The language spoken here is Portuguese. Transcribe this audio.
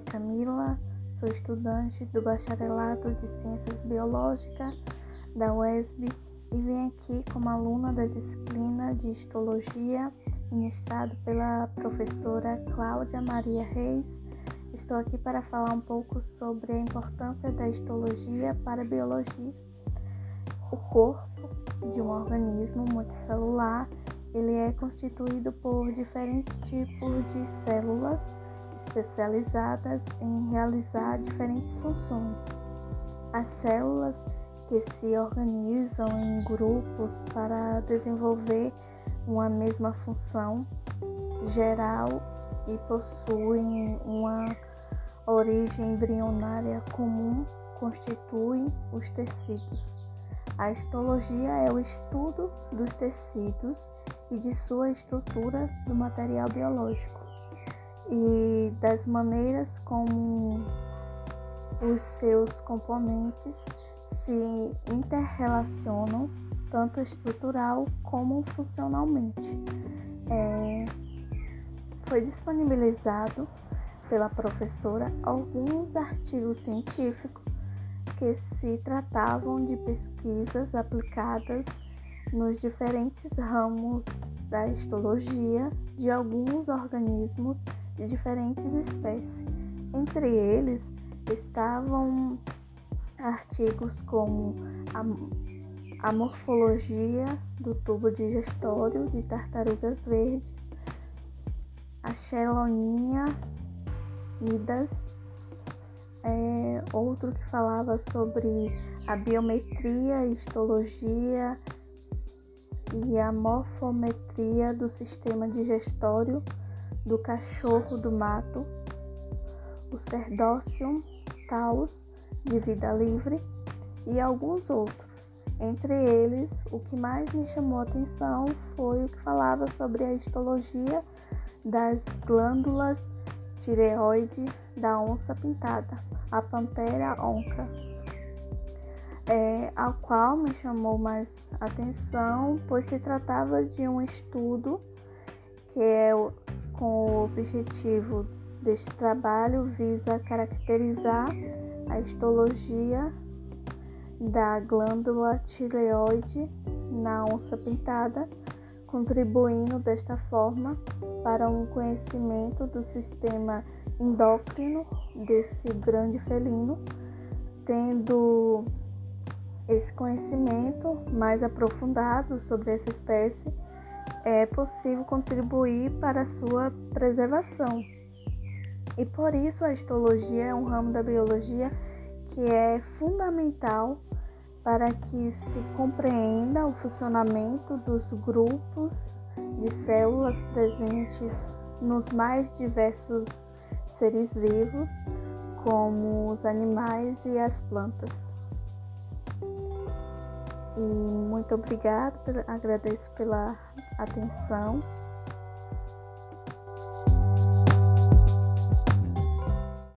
Camila, sou estudante do Bacharelato de Ciências Biológicas da UESB e vim aqui como aluna da disciplina de Histologia, ministrado pela professora Cláudia Maria Reis. Estou aqui para falar um pouco sobre a importância da histologia para a biologia. O corpo de um organismo multicelular ele é constituído por diferentes tipos de células especializadas em realizar diferentes funções. As células que se organizam em grupos para desenvolver uma mesma função geral e possuem uma origem embrionária comum constituem os tecidos. A histologia é o estudo dos tecidos e de sua estrutura do material biológico e das maneiras como os seus componentes se interrelacionam tanto estrutural como funcionalmente. É, foi disponibilizado pela professora alguns artigos científicos que se tratavam de pesquisas aplicadas nos diferentes ramos da histologia de alguns organismos de diferentes espécies. Entre eles estavam artigos como a, a morfologia do tubo digestório de tartarugas verdes, a Chelonia idas, é, outro que falava sobre a biometria, histologia e a morfometria do sistema digestório do cachorro do mato, o Cerdócio taus de vida livre e alguns outros. Entre eles, o que mais me chamou a atenção foi o que falava sobre a histologia das glândulas tireoide da onça pintada, a Pantera onca, é, ao qual me chamou mais atenção, pois se tratava de um estudo que é com o objetivo deste trabalho visa caracterizar a histologia da glândula tireoide na onça pintada, contribuindo desta forma para um conhecimento do sistema endócrino desse grande felino, tendo esse conhecimento mais aprofundado sobre essa espécie, é possível contribuir para sua preservação. E por isso a histologia é um ramo da biologia que é fundamental para que se compreenda o funcionamento dos grupos de células presentes nos mais diversos seres vivos, como os animais e as plantas. E muito obrigada, agradeço pela atenção.